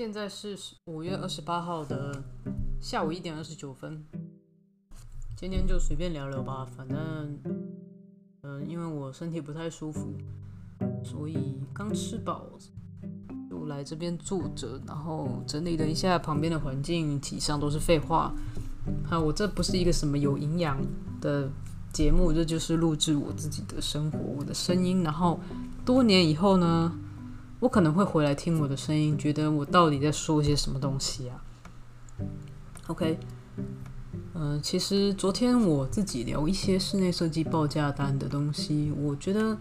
现在是五月二十八号的下午一点二十九分。今天就随便聊聊吧，反正，嗯、呃，因为我身体不太舒服，所以刚吃饱就来这边坐着，然后整理了一下旁边的环境，体上都是废话。啊，我这不是一个什么有营养的节目，这就是录制我自己的生活，我的声音。然后多年以后呢，我可能会回来听我的声音，觉得我到底在说些什么东西啊？OK，嗯、呃，其实昨天我自己聊一些室内设计报价单的东西，我觉得，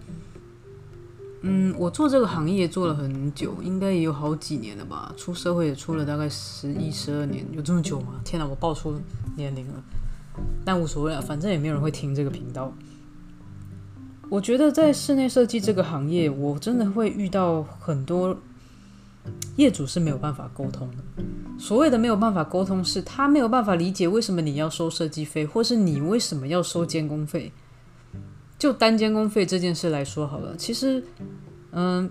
嗯，我做这个行业做了很久，应该也有好几年了吧？出社会也出了大概十一、十二年，有这么久吗？天哪，我报出年龄了，但无所谓啊，反正也没有人会听这个频道。我觉得在室内设计这个行业，我真的会遇到很多业主是没有办法沟通的。所谓的没有办法沟通，是他没有办法理解为什么你要收设计费，或是你为什么要收监工费。就单监工费这件事来说好了，其实，嗯，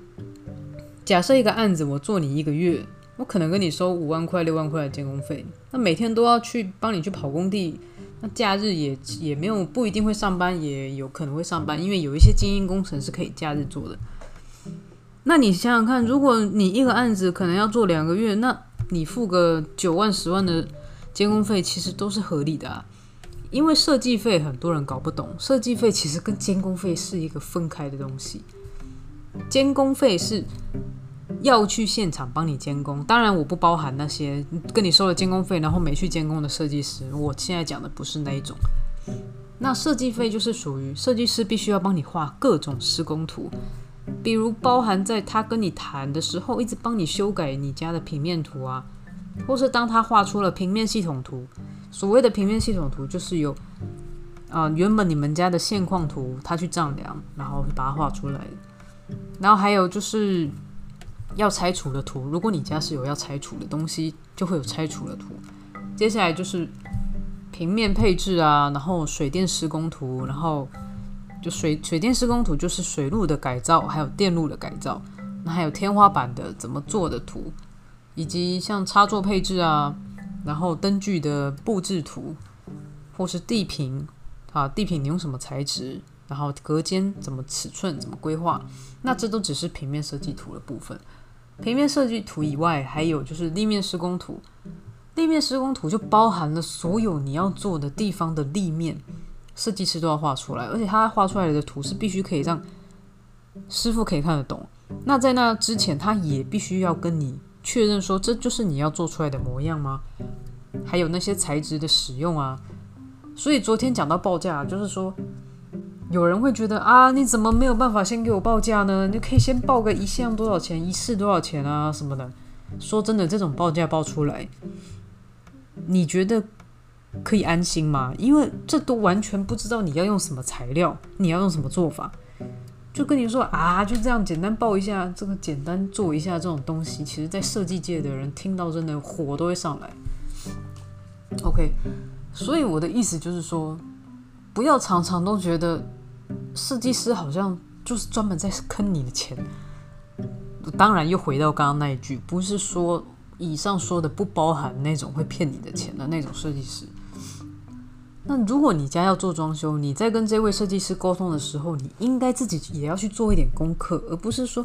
假设一个案子我做你一个月，我可能跟你收五万块、六万块的监工费，那每天都要去帮你去跑工地。那假日也也没有不一定会上班，也有可能会上班，因为有一些精英工程是可以假日做的。那你想想看，如果你一个案子可能要做两个月，那你付个九万、十万的监工费，其实都是合理的啊。因为设计费很多人搞不懂，设计费其实跟监工费是一个分开的东西，监工费是。要去现场帮你监工，当然我不包含那些跟你收了监工费，然后没去监工的设计师。我现在讲的不是那一种。那设计费就是属于设计师必须要帮你画各种施工图，比如包含在他跟你谈的时候，一直帮你修改你家的平面图啊，或是当他画出了平面系统图。所谓的平面系统图就是有啊、呃，原本你们家的现况图，他去丈量，然后把它画出来。然后还有就是。要拆除的图，如果你家是有要拆除的东西，就会有拆除的图。接下来就是平面配置啊，然后水电施工图，然后就水水电施工图就是水路的改造，还有电路的改造，那还有天花板的怎么做的图，以及像插座配置啊，然后灯具的布置图，或是地坪啊，地坪你用什么材质，然后隔间怎么尺寸怎么规划，那这都只是平面设计图的部分。平面设计图以外，还有就是立面施工图。立面施工图就包含了所有你要做的地方的立面，设计师都要画出来，而且他画出来的图是必须可以让师傅可以看得懂。那在那之前，他也必须要跟你确认说，这就是你要做出来的模样吗？还有那些材质的使用啊。所以昨天讲到报价，就是说。有人会觉得啊，你怎么没有办法先给我报价呢？你可以先报个一项多少钱，一次多少钱啊什么的。说真的，这种报价报出来，你觉得可以安心吗？因为这都完全不知道你要用什么材料，你要用什么做法，就跟你说啊，就这样简单报一下，这个简单做一下这种东西，其实在设计界的人听到真的火都会上来。OK，所以我的意思就是说，不要常常都觉得。设计师好像就是专门在坑你的钱。当然，又回到刚刚那一句，不是说以上说的不包含那种会骗你的钱的那种设计师。那如果你家要做装修，你在跟这位设计师沟通的时候，你应该自己也要去做一点功课，而不是说，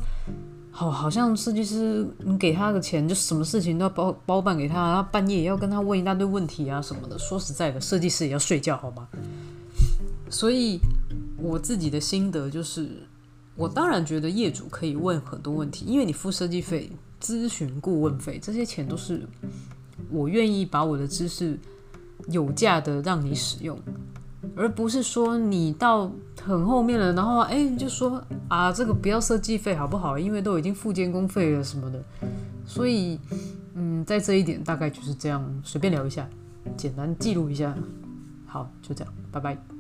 好，好像设计师你给他个钱，就什么事情都要包包办给他，然后半夜也要跟他问一大堆问题啊什么的。说实在的，设计师也要睡觉，好吗？所以。我自己的心得就是，我当然觉得业主可以问很多问题，因为你付设计费、咨询顾问费这些钱都是我愿意把我的知识有价的让你使用，而不是说你到很后面了，然后哎你就说啊这个不要设计费好不好？因为都已经付监工费了什么的，所以嗯，在这一点大概就是这样，随便聊一下，简单记录一下，好，就这样，拜拜。